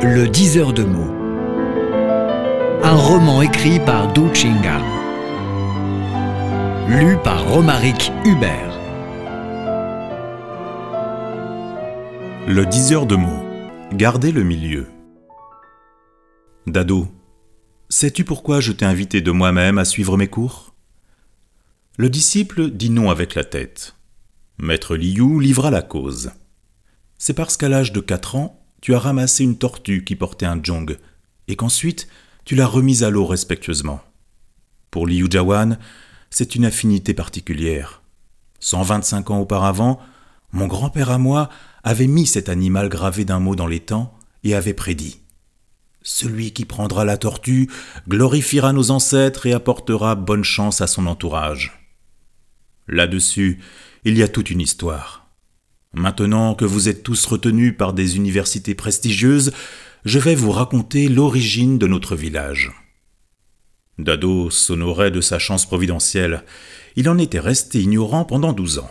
Le diseur de mots. Un roman écrit par Du Chinga. Lu par Romaric Hubert. Le diseur de mots. Gardez le milieu. Dado, sais-tu pourquoi je t'ai invité de moi-même à suivre mes cours? Le disciple dit non avec la tête. Maître Liu livra la cause. C'est parce qu'à l'âge de quatre ans, tu as ramassé une tortue qui portait un jong, et qu'ensuite tu l'as remise à l'eau respectueusement. Pour Liu Jawan, c'est une affinité particulière. 125 ans auparavant, mon grand-père à moi avait mis cet animal gravé d'un mot dans les temps et avait prédit Celui qui prendra la tortue glorifiera nos ancêtres et apportera bonne chance à son entourage. Là-dessus, il y a toute une histoire. Maintenant que vous êtes tous retenus par des universités prestigieuses, je vais vous raconter l'origine de notre village. Dado s'honorait de sa chance providentielle. Il en était resté ignorant pendant douze ans.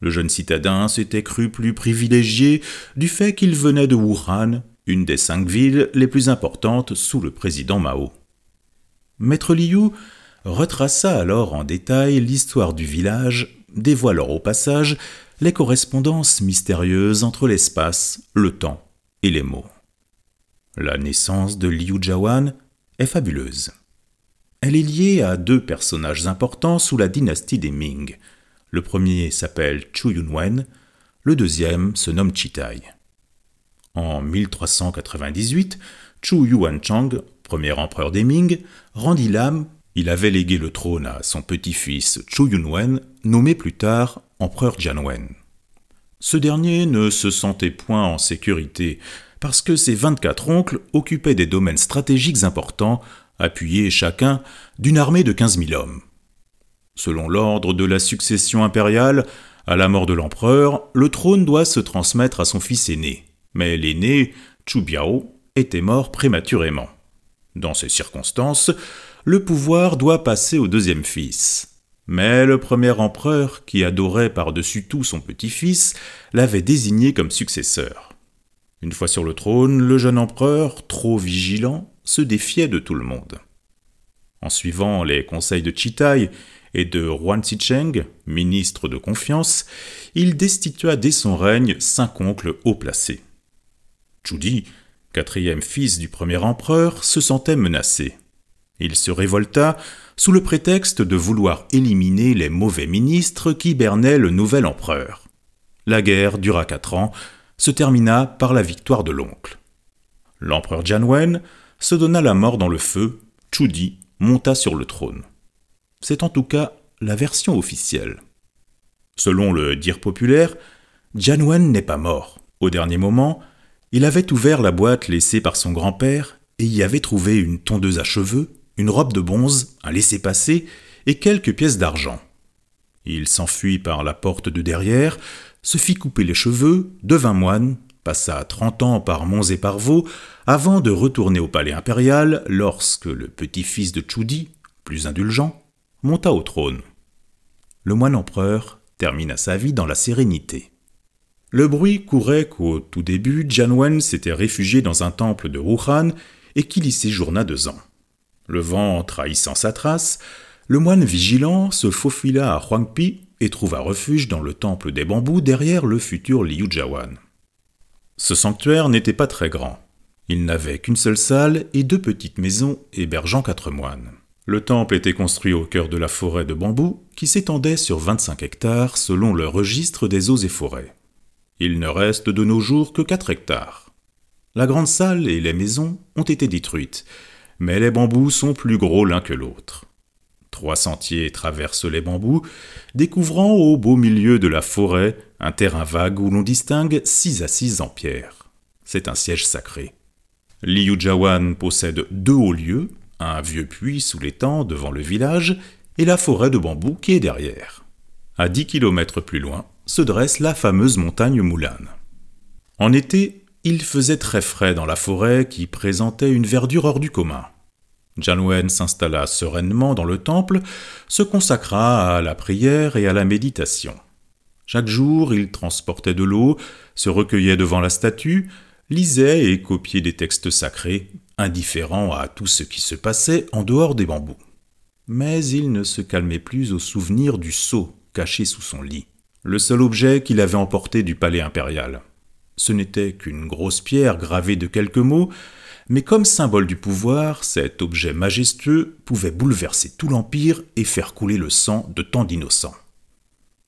Le jeune citadin s'était cru plus privilégié du fait qu'il venait de Wuhan, une des cinq villes les plus importantes sous le président Mao. Maître Liu retraça alors en détail l'histoire du village, dévoilant au passage les correspondances mystérieuses entre l'espace, le temps et les mots. La naissance de Liu Jawan est fabuleuse. Elle est liée à deux personnages importants sous la dynastie des Ming. Le premier s'appelle Chu Yunwen, le deuxième se nomme Chitai. En 1398, Chu Yuanchang, premier empereur des Ming, rendit l'âme. Il avait légué le trône à son petit-fils Chu Yunwen, nommé plus tard empereur Jianwen. Ce dernier ne se sentait point en sécurité, parce que ses 24 oncles occupaient des domaines stratégiques importants, appuyés chacun d'une armée de 15 000 hommes. Selon l'ordre de la succession impériale, à la mort de l'empereur, le trône doit se transmettre à son fils aîné. Mais l'aîné, Chu Biao, était mort prématurément. Dans ces circonstances, le pouvoir doit passer au deuxième fils. Mais le premier empereur, qui adorait par-dessus tout son petit-fils, l'avait désigné comme successeur. Une fois sur le trône, le jeune empereur, trop vigilant, se défiait de tout le monde. En suivant les conseils de Chitai et de Huan Zicheng, ministre de confiance, il destitua dès son règne cinq oncles haut placés. Chudi, quatrième fils du premier empereur, se sentait menacé. Il se révolta sous le prétexte de vouloir éliminer les mauvais ministres qui bernaient le nouvel empereur. La guerre dura quatre ans, se termina par la victoire de l'oncle. L'empereur Jianwen se donna la mort dans le feu, Chudi monta sur le trône. C'est en tout cas la version officielle. Selon le dire populaire, Jianwen n'est pas mort. Au dernier moment, il avait ouvert la boîte laissée par son grand-père et y avait trouvé une tondeuse à cheveux, une robe de bonze, un laissez-passer et quelques pièces d'argent. Il s'enfuit par la porte de derrière, se fit couper les cheveux, devint moine, passa trente ans par monts et par vaux, avant de retourner au palais impérial lorsque le petit-fils de Chudi, plus indulgent, monta au trône. Le moine empereur termina sa vie dans la sérénité. Le bruit courait qu'au tout début, Jianwen s'était réfugié dans un temple de Wuhan et qu'il y séjourna deux ans. Le vent trahissant sa trace, le moine vigilant se faufila à Huangpi et trouva refuge dans le temple des bambous derrière le futur Liu Jawan. Ce sanctuaire n'était pas très grand. Il n'avait qu'une seule salle et deux petites maisons hébergeant quatre moines. Le temple était construit au cœur de la forêt de bambous qui s'étendait sur 25 hectares selon le registre des eaux et forêts. Il ne reste de nos jours que 4 hectares. La grande salle et les maisons ont été détruites, mais les bambous sont plus gros l'un que l'autre. Trois sentiers traversent les bambous, découvrant au beau milieu de la forêt un terrain vague où l'on distingue six assises en pierre. C'est un siège sacré. Liu Jawan possède deux hauts lieux, un vieux puits sous l'étang devant le village et la forêt de bambous qui est derrière. À dix kilomètres plus loin se dresse la fameuse montagne Moulane. En été, il faisait très frais dans la forêt qui présentait une verdure hors du commun. Janwen s'installa sereinement dans le temple, se consacra à la prière et à la méditation. Chaque jour, il transportait de l'eau, se recueillait devant la statue, lisait et copiait des textes sacrés, indifférent à tout ce qui se passait en dehors des bambous. Mais il ne se calmait plus au souvenir du sceau caché sous son lit, le seul objet qu'il avait emporté du palais impérial. Ce n'était qu'une grosse pierre gravée de quelques mots, mais comme symbole du pouvoir, cet objet majestueux pouvait bouleverser tout l'Empire et faire couler le sang de tant d'innocents.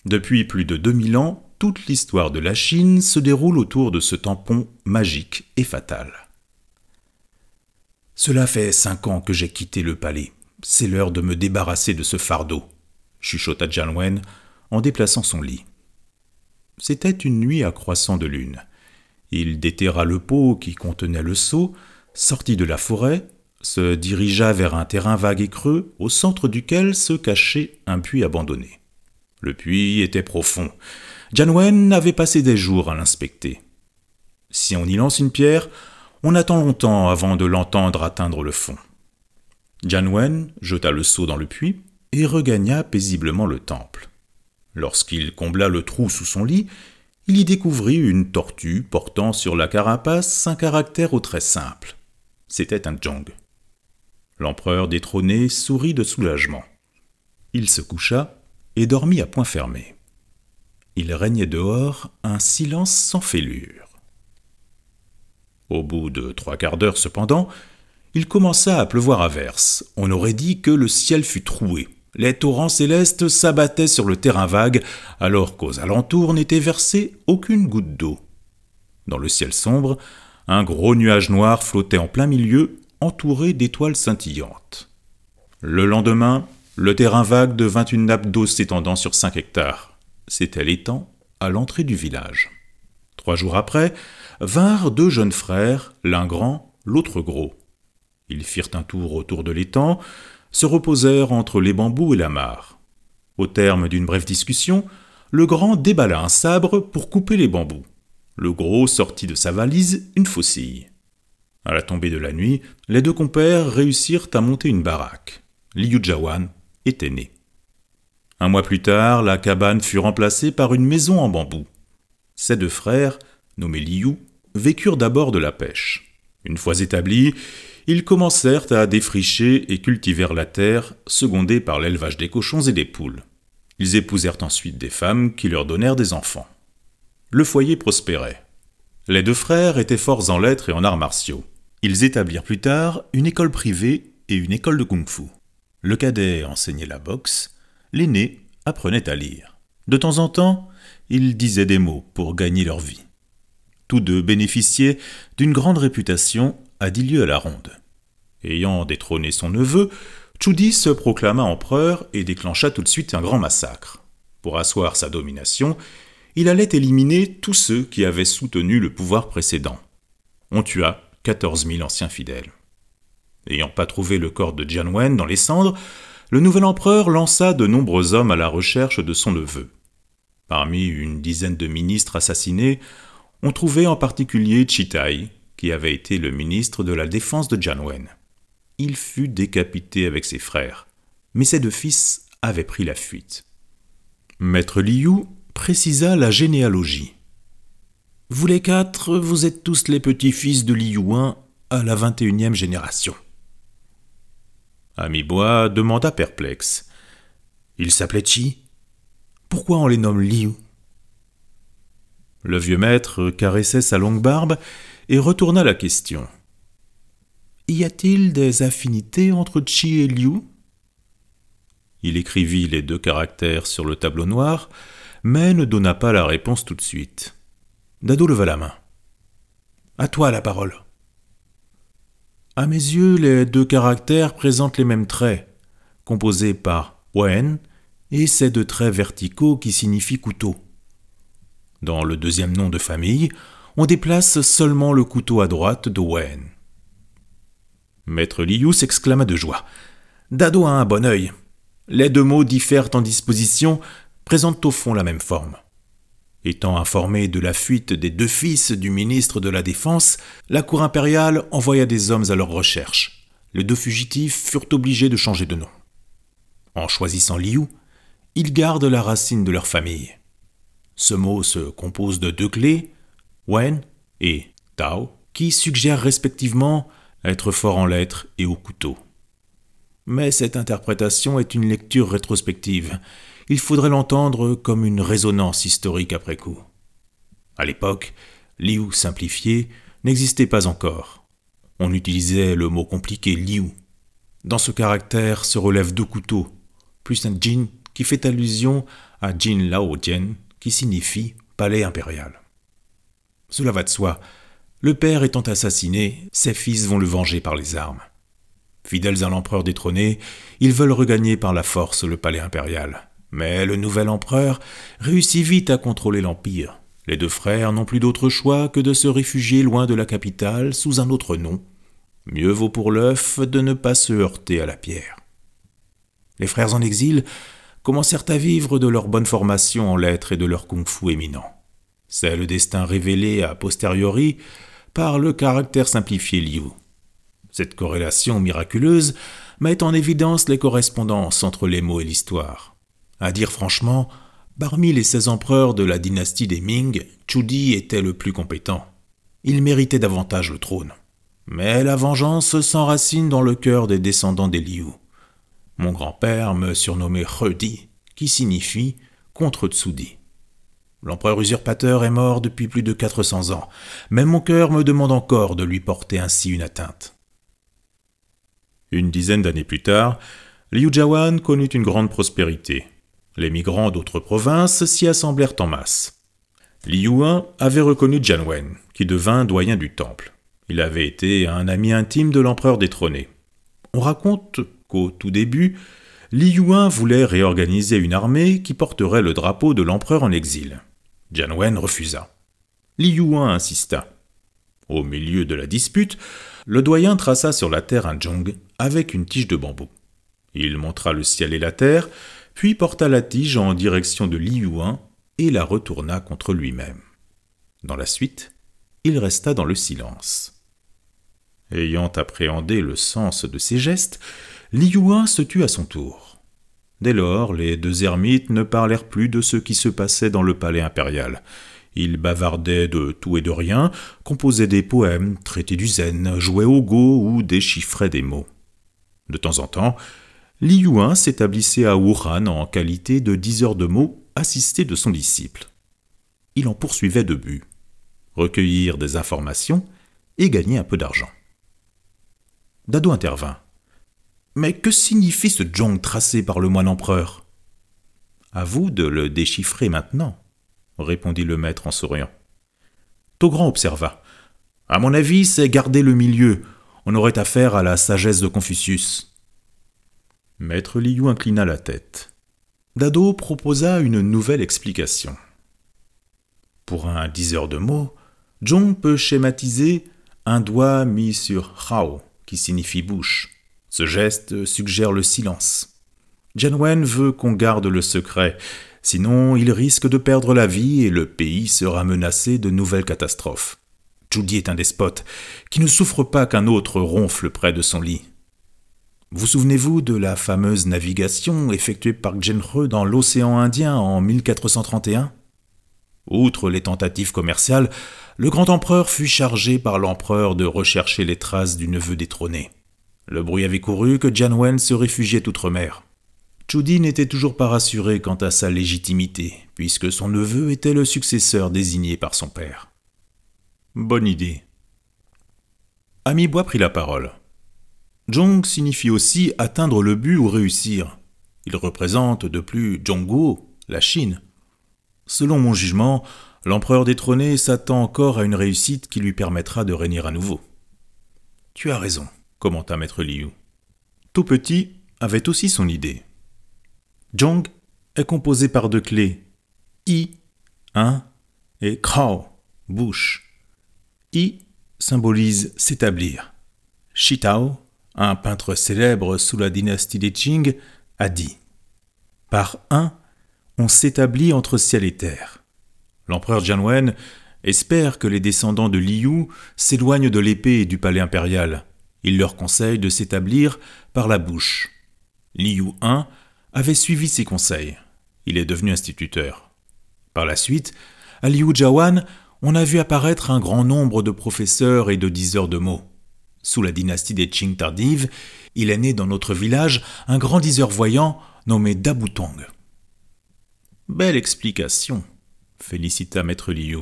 Depuis plus de 2000 ans, toute l'histoire de la Chine se déroule autour de ce tampon magique et fatal. Cela fait cinq ans que j'ai quitté le palais. C'est l'heure de me débarrasser de ce fardeau, chuchota Wen en déplaçant son lit. C'était une nuit à croissant de lune. Il déterra le pot qui contenait le seau, sortit de la forêt, se dirigea vers un terrain vague et creux, au centre duquel se cachait un puits abandonné. Le puits était profond. Wen avait passé des jours à l'inspecter. Si on y lance une pierre, on attend longtemps avant de l'entendre atteindre le fond. Wen jeta le seau dans le puits et regagna paisiblement le temple. Lorsqu'il combla le trou sous son lit, il y découvrit une tortue portant sur la carapace un caractère au très simple. C'était un Jong. L'empereur détrôné sourit de soulagement. Il se coucha et dormit à point fermé. Il régnait dehors un silence sans fêlure. Au bout de trois quarts d'heure cependant, il commença à pleuvoir à verse. On aurait dit que le ciel fut troué. Les torrents célestes s'abattaient sur le terrain vague, alors qu'aux alentours n'était versée aucune goutte d'eau. Dans le ciel sombre, un gros nuage noir flottait en plein milieu, entouré d'étoiles scintillantes. Le lendemain, le terrain vague devint une nappe d'eau s'étendant sur cinq hectares. C'était l'étang à l'entrée du village. Trois jours après, vinrent deux jeunes frères, l'un grand, l'autre gros. Ils firent un tour autour de l'étang, se reposèrent entre les bambous et la mare. Au terme d'une brève discussion, le grand déballa un sabre pour couper les bambous. Le gros sortit de sa valise une faucille. À la tombée de la nuit, les deux compères réussirent à monter une baraque. Liu Jawan était né. Un mois plus tard, la cabane fut remplacée par une maison en bambou. Ces deux frères, nommés Liu, vécurent d'abord de la pêche. Une fois établis, ils commencèrent à défricher et cultivèrent la terre, secondés par l'élevage des cochons et des poules. Ils épousèrent ensuite des femmes qui leur donnèrent des enfants. Le foyer prospérait. Les deux frères étaient forts en lettres et en arts martiaux. Ils établirent plus tard une école privée et une école de kung-fu. Le cadet enseignait la boxe, l'aîné apprenait à lire. De temps en temps, ils disaient des mots pour gagner leur vie. Tous deux bénéficiaient d'une grande réputation à dix lieues à la ronde. Ayant détrôné son neveu, Chudi se proclama empereur et déclencha tout de suite un grand massacre. Pour asseoir sa domination, il allait éliminer tous ceux qui avaient soutenu le pouvoir précédent. On tua 14 000 anciens fidèles. N'ayant pas trouvé le corps de Jianwen dans les cendres, le nouvel empereur lança de nombreux hommes à la recherche de son neveu. Parmi une dizaine de ministres assassinés, on trouvait en particulier Chitai, qui avait été le ministre de la Défense de Jianwen. Il fut décapité avec ses frères, mais ses deux fils avaient pris la fuite. Maître Liu précisa la généalogie. Vous les quatre, vous êtes tous les petits-fils de Liu à la vingt et unième génération. Bois demanda perplexe. Il s'appelait Chi Pourquoi on les nomme Liu Le vieux maître caressait sa longue barbe et retourna la question. Y a-t-il des affinités entre Chi et Liu Il écrivit les deux caractères sur le tableau noir, mais ne donna pas la réponse tout de suite. Dado leva la main. À toi la parole. À mes yeux, les deux caractères présentent les mêmes traits, composés par Wen et ces deux traits verticaux qui signifient couteau. Dans le deuxième nom de famille, on déplace seulement le couteau à droite de Wen. Maître Liu s'exclama de joie. Dado a un bon œil. Les deux mots diffèrent en disposition, présentent au fond la même forme. Étant informé de la fuite des deux fils du ministre de la Défense, la cour impériale envoya des hommes à leur recherche. Les deux fugitifs furent obligés de changer de nom. En choisissant Liu, ils gardent la racine de leur famille. Ce mot se compose de deux clés, Wen et Tao, qui suggèrent respectivement être fort en lettres et au couteau. Mais cette interprétation est une lecture rétrospective. Il faudrait l'entendre comme une résonance historique après coup. À l'époque, Liu simplifié n'existait pas encore. On utilisait le mot compliqué Liu. Dans ce caractère se relèvent deux couteaux, plus un Jin qui fait allusion à Jin Lao Jian, qui signifie palais impérial. Cela va de soi. Le père étant assassiné, ses fils vont le venger par les armes. Fidèles à l'empereur détrôné, ils veulent regagner par la force le palais impérial. Mais le nouvel empereur réussit vite à contrôler l'empire. Les deux frères n'ont plus d'autre choix que de se réfugier loin de la capitale sous un autre nom. Mieux vaut pour l'œuf de ne pas se heurter à la pierre. Les frères en exil commencèrent à vivre de leur bonne formation en lettres et de leur kung-fu éminent. C'est le destin révélé a posteriori par le caractère simplifié Liu. Cette corrélation miraculeuse met en évidence les correspondances entre les mots et l'histoire. À dire franchement, parmi les seize empereurs de la dynastie des Ming, Chu était le plus compétent. Il méritait davantage le trône. Mais la vengeance s'enracine dans le cœur des descendants des Liu. Mon grand-père me surnommait Di, qui signifie contre Tsudi. L'empereur usurpateur est mort depuis plus de 400 ans, mais mon cœur me demande encore de lui porter ainsi une atteinte. Une dizaine d'années plus tard, Liu Jiawan connut une grande prospérité. Les migrants d'autres provinces s'y assemblèrent en masse. Liu Yuan avait reconnu Jian Wen, qui devint doyen du temple. Il avait été un ami intime de l'empereur détrôné. On raconte qu'au tout début, Li Yuan voulait réorganiser une armée qui porterait le drapeau de l'empereur en exil. Jian Wen refusa. Li Yuan insista. Au milieu de la dispute, le doyen traça sur la terre un zhong avec une tige de bambou. Il montra le ciel et la terre, puis porta la tige en direction de Li Yuan et la retourna contre lui-même. Dans la suite, il resta dans le silence. Ayant appréhendé le sens de ses gestes, Li se tut à son tour. Dès lors, les deux ermites ne parlèrent plus de ce qui se passait dans le palais impérial. Ils bavardaient de tout et de rien, composaient des poèmes, traitaient du zen, jouaient au go ou déchiffraient des mots. De temps en temps, Li Yuan s'établissait à Wuhan en qualité de diseur de mots assisté de son disciple. Il en poursuivait deux buts recueillir des informations et gagner un peu d'argent. Dado intervint. Mais que signifie ce jong tracé par le moine empereur À vous de le déchiffrer maintenant, répondit le maître en souriant. Togrand observa. À mon avis, c'est garder le milieu. On aurait affaire à la sagesse de Confucius. Maître Liu inclina la tête. Dado proposa une nouvelle explication. Pour un diseur de mots, Zhong peut schématiser un doigt mis sur Hao, qui signifie bouche, ce geste suggère le silence. Wen veut qu'on garde le secret, sinon il risque de perdre la vie et le pays sera menacé de nouvelles catastrophes. Judy est un despote qui ne souffre pas qu'un autre ronfle près de son lit. Vous souvenez-vous de la fameuse navigation effectuée par Genre dans l'océan Indien en 1431 Outre les tentatives commerciales, le grand empereur fut chargé par l'empereur de rechercher les traces du neveu détrôné. Le bruit avait couru que Jian Wen se réfugiait outre-mer. Chudi n'était toujours pas rassuré quant à sa légitimité, puisque son neveu était le successeur désigné par son père. Bonne idée. Ami Bois prit la parole. Zhong signifie aussi atteindre le but ou réussir. Il représente de plus Zhongguo, la Chine. Selon mon jugement, l'empereur détrôné s'attend encore à une réussite qui lui permettra de régner à nouveau. Tu as raison commenta maître Liu. Tout petit avait aussi son idée. Zhong est composé par deux clés, I, un, et Krao, bouche. I symbolise s'établir. Shitao, un peintre célèbre sous la dynastie des Qing, a dit Par un, on s'établit entre ciel et terre. L'empereur Jianwen espère que les descendants de Liu s'éloignent de l'épée et du palais impérial il leur conseille de s'établir par la bouche. Liu I avait suivi ses conseils. Il est devenu instituteur. Par la suite, à Liu Jiawan, on a vu apparaître un grand nombre de professeurs et de diseurs de mots. Sous la dynastie des Qing tardive, il est né dans notre village un grand diseur voyant nommé Dabutong. Belle explication, félicita maître Liu.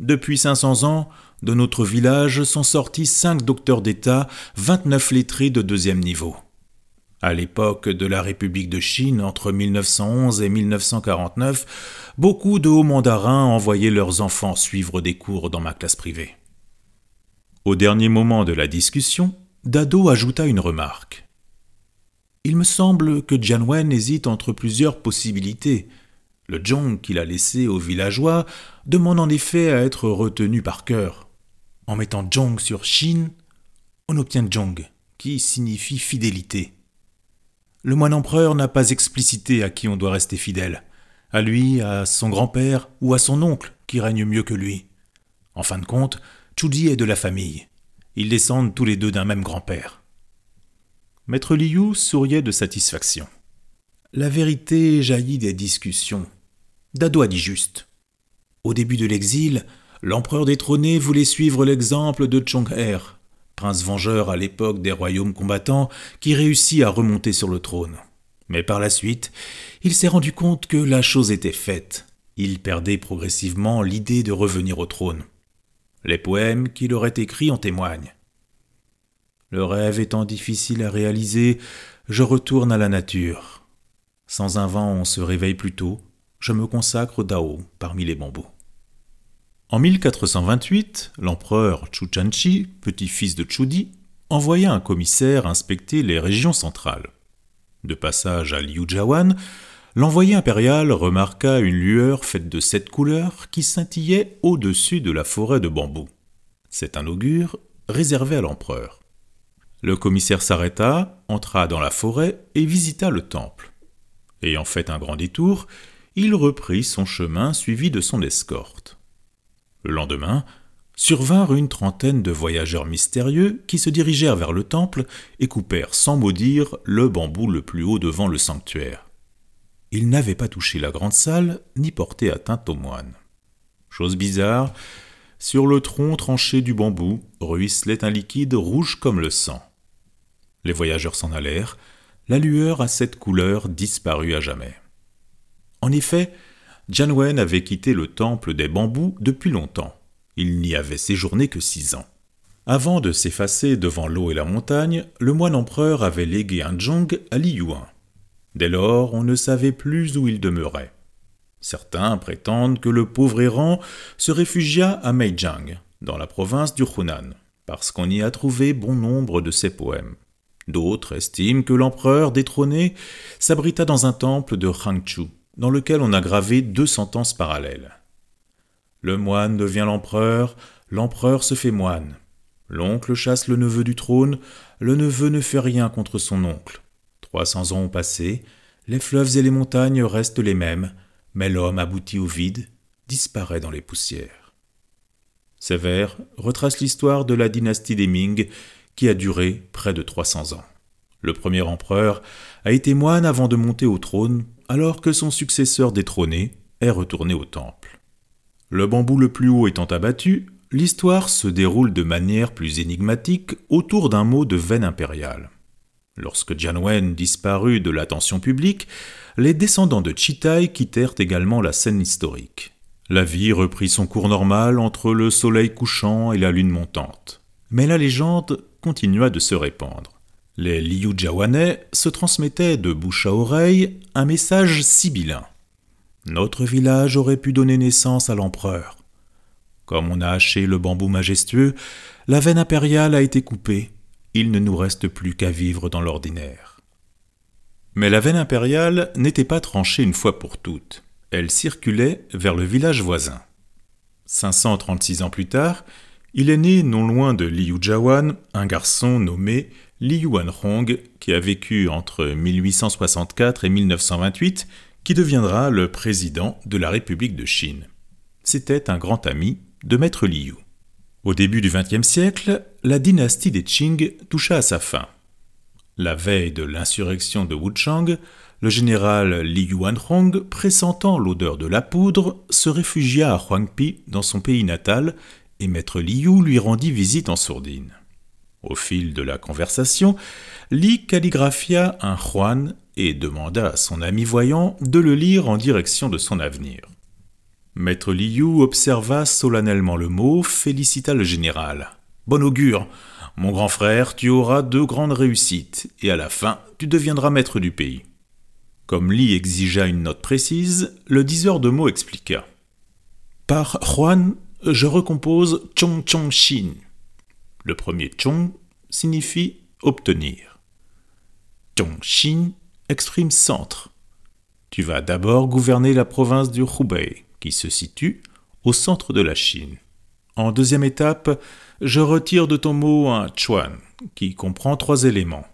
Depuis 500 ans, de notre village sont sortis cinq docteurs d'État, 29 lettrés de deuxième niveau. À l'époque de la République de Chine, entre 1911 et 1949, beaucoup de hauts mandarins envoyaient leurs enfants suivre des cours dans ma classe privée. Au dernier moment de la discussion, Dado ajouta une remarque. Il me semble que Jianwen hésite entre plusieurs possibilités. Le Zhong qu'il a laissé aux villageois demande en effet à être retenu par cœur. En mettant Zhong sur Shin, on obtient Zhong, qui signifie fidélité. Le moine empereur n'a pas explicité à qui on doit rester fidèle, à lui, à son grand-père ou à son oncle qui règne mieux que lui. En fin de compte, Chuji est de la famille. Ils descendent tous les deux d'un même grand-père. Maître Liu souriait de satisfaction. La vérité jaillit des discussions. Dado a dit juste. Au début de l'exil, l'empereur détrôné voulait suivre l'exemple de Chong'er, prince vengeur à l'époque des royaumes combattants, qui réussit à remonter sur le trône. Mais par la suite, il s'est rendu compte que la chose était faite. Il perdait progressivement l'idée de revenir au trône. Les poèmes qu'il aurait écrits en témoignent. Le rêve étant difficile à réaliser, je retourne à la nature. Sans un vent, on se réveille plus tôt. Je me consacre au Dao parmi les bambous. En 1428, l'empereur Chuchanchi, petit-fils de Chudi, envoya un commissaire inspecter les régions centrales. De passage à Liujiawan, l'envoyé impérial remarqua une lueur faite de sept couleurs qui scintillait au-dessus de la forêt de bambous. C'est un augure réservé à l'empereur. Le commissaire s'arrêta, entra dans la forêt et visita le temple. Ayant fait un grand détour, il reprit son chemin suivi de son escorte. Le lendemain, survinrent une trentaine de voyageurs mystérieux qui se dirigèrent vers le temple et coupèrent sans mot dire le bambou le plus haut devant le sanctuaire. Ils n'avaient pas touché la grande salle ni porté atteinte aux moines. Chose bizarre, sur le tronc tranché du bambou ruisselait un liquide rouge comme le sang. Les voyageurs s'en allèrent, la lueur à cette couleur disparut à jamais. En effet, Janwen avait quitté le temple des bambous depuis longtemps. Il n'y avait séjourné que six ans. Avant de s'effacer devant l'eau et la montagne, le moine empereur avait légué un Zhong à Li Yuan. Dès lors, on ne savait plus où il demeurait. Certains prétendent que le pauvre errant se réfugia à Meijiang, dans la province du Hunan, parce qu'on y a trouvé bon nombre de ses poèmes. D'autres estiment que l'empereur détrôné s'abrita dans un temple de Hangchu, dans lequel on a gravé deux sentences parallèles. Le moine devient l'empereur, l'empereur se fait moine. L'oncle chasse le neveu du trône, le neveu ne fait rien contre son oncle. Trois cents ans ont passé, les fleuves et les montagnes restent les mêmes, mais l'homme aboutit au vide, disparaît dans les poussières. Ces vers retracent l'histoire de la dynastie des Ming qui a duré près de trois cents ans. Le premier empereur a été moine avant de monter au trône alors que son successeur détrôné est retourné au temple. Le bambou le plus haut étant abattu, l'histoire se déroule de manière plus énigmatique autour d'un mot de veine impériale. Lorsque Jianwen disparut de l'attention publique, les descendants de Chitai quittèrent également la scène historique. La vie reprit son cours normal entre le soleil couchant et la lune montante. Mais la légende continua de se répandre. Les Liu Jiawanais se transmettaient de bouche à oreille un message sibyllin. Notre village aurait pu donner naissance à l'empereur. Comme on a haché le bambou majestueux, la veine impériale a été coupée. Il ne nous reste plus qu'à vivre dans l'ordinaire. Mais la veine impériale n'était pas tranchée une fois pour toutes. Elle circulait vers le village voisin. 536 ans plus tard, il est né non loin de Liu Jiawan un garçon nommé Li Yuanhong, qui a vécu entre 1864 et 1928, qui deviendra le président de la République de Chine. C'était un grand ami de Maître Liu. Au début du XXe siècle, la dynastie des Qing toucha à sa fin. La veille de l'insurrection de Wuchang, le général Li Yuanhong, pressentant l'odeur de la poudre, se réfugia à Huangpi, dans son pays natal, et maître Liu lui rendit visite en sourdine. Au fil de la conversation, Li calligraphia un Juan et demanda à son ami voyant de le lire en direction de son avenir. Maître Liu observa solennellement le mot, félicita le général. Bon augure, mon grand frère, tu auras deux grandes réussites, et à la fin, tu deviendras maître du pays. Comme Li exigea une note précise, le diseur de mots expliqua. Par Juan, je recompose Chong Chong Shin. Le premier Chong signifie obtenir. Chong Shin exprime centre. Tu vas d'abord gouverner la province du Hubei, qui se situe au centre de la Chine. En deuxième étape, je retire de ton mot un chuan, qui comprend trois éléments.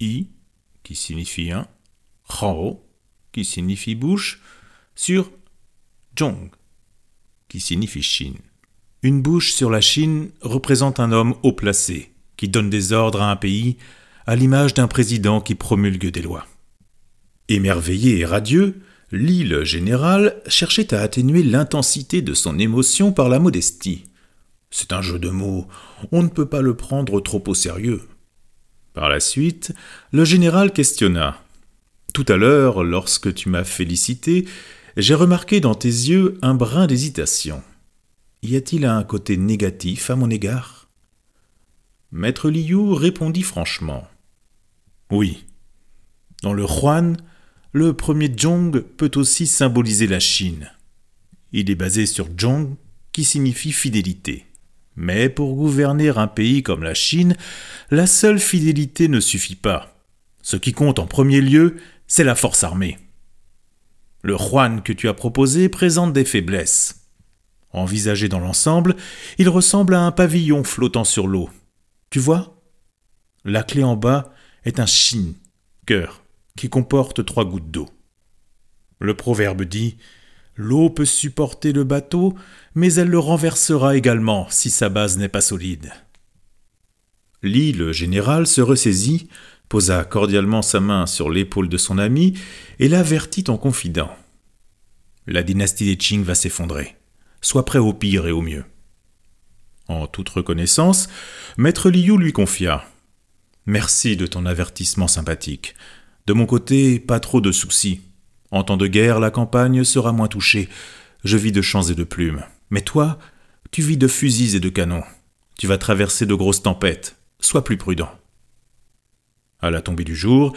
I, qui signifie un, Hao, qui signifie bouche, sur Zhong, qui signifie Chine. Une bouche sur la Chine représente un homme haut placé, qui donne des ordres à un pays, à l'image d'un président qui promulgue des lois. Émerveillé et radieux, l'île général cherchait à atténuer l'intensité de son émotion par la modestie. C'est un jeu de mots, on ne peut pas le prendre trop au sérieux. Par la suite, le général questionna. Tout à l'heure, lorsque tu m'as félicité, j'ai remarqué dans tes yeux un brin d'hésitation. Y a-t-il un côté négatif à mon égard? Maître Liu répondit franchement. Oui. Dans le Huan, le premier Zhong peut aussi symboliser la Chine. Il est basé sur Zhong, qui signifie fidélité. Mais pour gouverner un pays comme la Chine, la seule fidélité ne suffit pas. Ce qui compte en premier lieu, c'est la force armée. Le Juan que tu as proposé présente des faiblesses. Envisagé dans l'ensemble, il ressemble à un pavillon flottant sur l'eau. Tu vois? La clé en bas est un Shin, cœur, qui comporte trois gouttes d'eau. Le proverbe dit L'eau peut supporter le bateau, mais elle le renversera également si sa base n'est pas solide. L'île général se ressaisit, posa cordialement sa main sur l'épaule de son ami et l'avertit en confident. La dynastie des Qing va s'effondrer. Sois prêt au pire et au mieux. En toute reconnaissance, Maître Liu lui confia. Merci de ton avertissement sympathique. De mon côté, pas trop de soucis. En temps de guerre, la campagne sera moins touchée. Je vis de champs et de plumes. Mais toi, tu vis de fusils et de canons. Tu vas traverser de grosses tempêtes. Sois plus prudent. À la tombée du jour,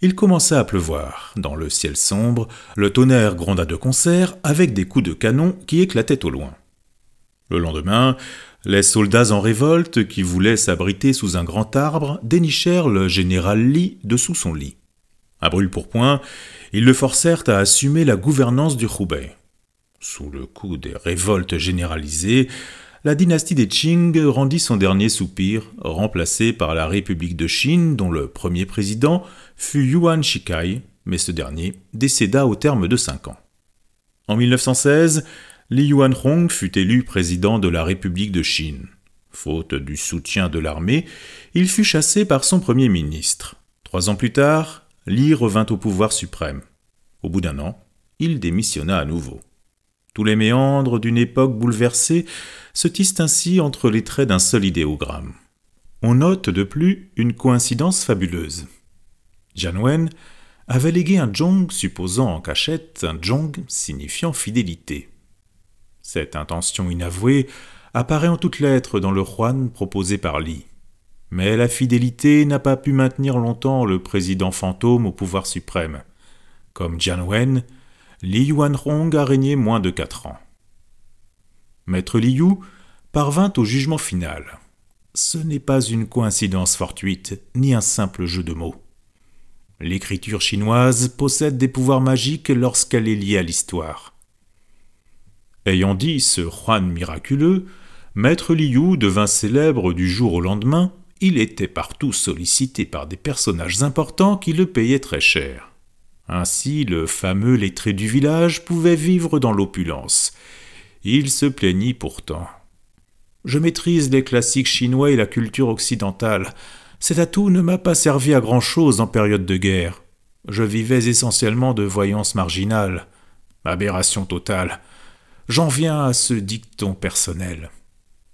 il commença à pleuvoir. Dans le ciel sombre, le tonnerre gronda de concert avec des coups de canon qui éclataient au loin. Le lendemain, les soldats en révolte qui voulaient s'abriter sous un grand arbre dénichèrent le général Li dessous son lit. À brûle-pourpoint, ils le forcèrent à assumer la gouvernance du Hubei. Sous le coup des révoltes généralisées, la dynastie des Qing rendit son dernier soupir, remplacé par la République de Chine, dont le premier président fut Yuan Shikai, mais ce dernier décéda au terme de cinq ans. En 1916, Li Yuanhong fut élu président de la République de Chine. Faute du soutien de l'armée, il fut chassé par son premier ministre. Trois ans plus tard, Li revint au pouvoir suprême. Au bout d'un an, il démissionna à nouveau. Tous les méandres d'une époque bouleversée se tissent ainsi entre les traits d'un seul idéogramme. On note de plus une coïncidence fabuleuse. Wen avait légué un jong supposant en cachette un jong signifiant fidélité. Cette intention inavouée apparaît en toutes lettres dans le Juan proposé par Li. Mais la fidélité n'a pas pu maintenir longtemps le président fantôme au pouvoir suprême. Comme Wen, Li Yuanhong a régné moins de quatre ans. Maître Liu parvint au jugement final. Ce n'est pas une coïncidence fortuite, ni un simple jeu de mots. L'écriture chinoise possède des pouvoirs magiques lorsqu'elle est liée à l'histoire. Ayant dit ce Juan miraculeux, Maître Liu devint célèbre du jour au lendemain, il était partout sollicité par des personnages importants qui le payaient très cher. Ainsi, le fameux lettré du village pouvait vivre dans l'opulence. Il se plaignit pourtant. Je maîtrise les classiques chinois et la culture occidentale. Cet atout ne m'a pas servi à grand-chose en période de guerre. Je vivais essentiellement de voyance marginale. Aberration totale. J'en viens à ce dicton personnel.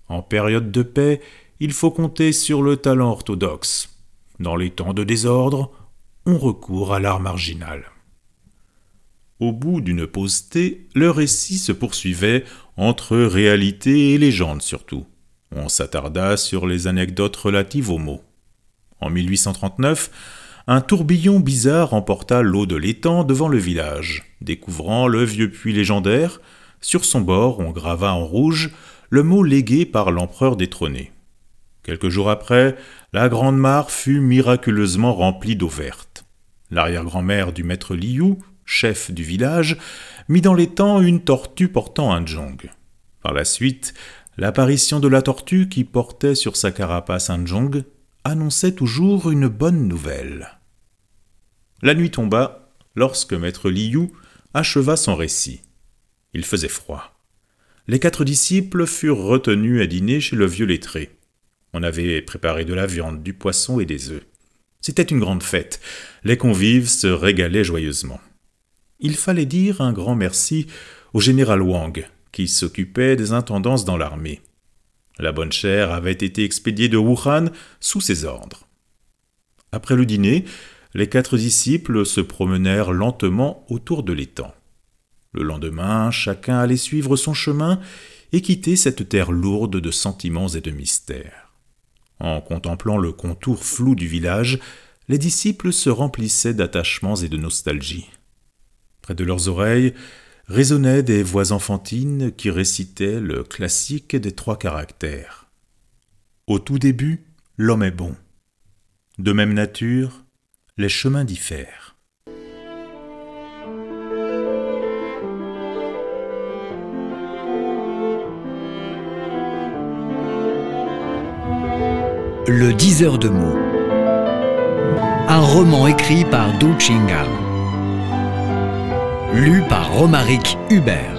En période de paix, il faut compter sur le talent orthodoxe. Dans les temps de désordre, on recourt à l'art marginal. Au bout d'une pause thé, le récit se poursuivait entre réalité et légende surtout. On s'attarda sur les anecdotes relatives aux mots. En 1839, un tourbillon bizarre emporta l'eau de l'étang devant le village. Découvrant le vieux puits légendaire, sur son bord on grava en rouge le mot légué par l'empereur détrôné. Quelques jours après, la grande mare fut miraculeusement remplie d'eau verte. L'arrière-grand-mère du maître Liu, chef du village, mit dans l'étang une tortue portant un jong. Par la suite, l'apparition de la tortue qui portait sur sa carapace un jong annonçait toujours une bonne nouvelle. La nuit tomba lorsque maître Liu acheva son récit. Il faisait froid. Les quatre disciples furent retenus à dîner chez le vieux lettré. On avait préparé de la viande, du poisson et des œufs. C'était une grande fête. Les convives se régalaient joyeusement. Il fallait dire un grand merci au général Wang, qui s'occupait des intendances dans l'armée. La bonne chère avait été expédiée de Wuhan sous ses ordres. Après le dîner, les quatre disciples se promenèrent lentement autour de l'étang. Le lendemain, chacun allait suivre son chemin et quitter cette terre lourde de sentiments et de mystères. En contemplant le contour flou du village, les disciples se remplissaient d'attachements et de nostalgie. Près de leurs oreilles résonnaient des voix enfantines qui récitaient le classique des trois caractères. Au tout début, l'homme est bon. De même nature, les chemins diffèrent. Le diseur de mots. Un roman écrit par Du Chingal. Lu par Romaric Hubert.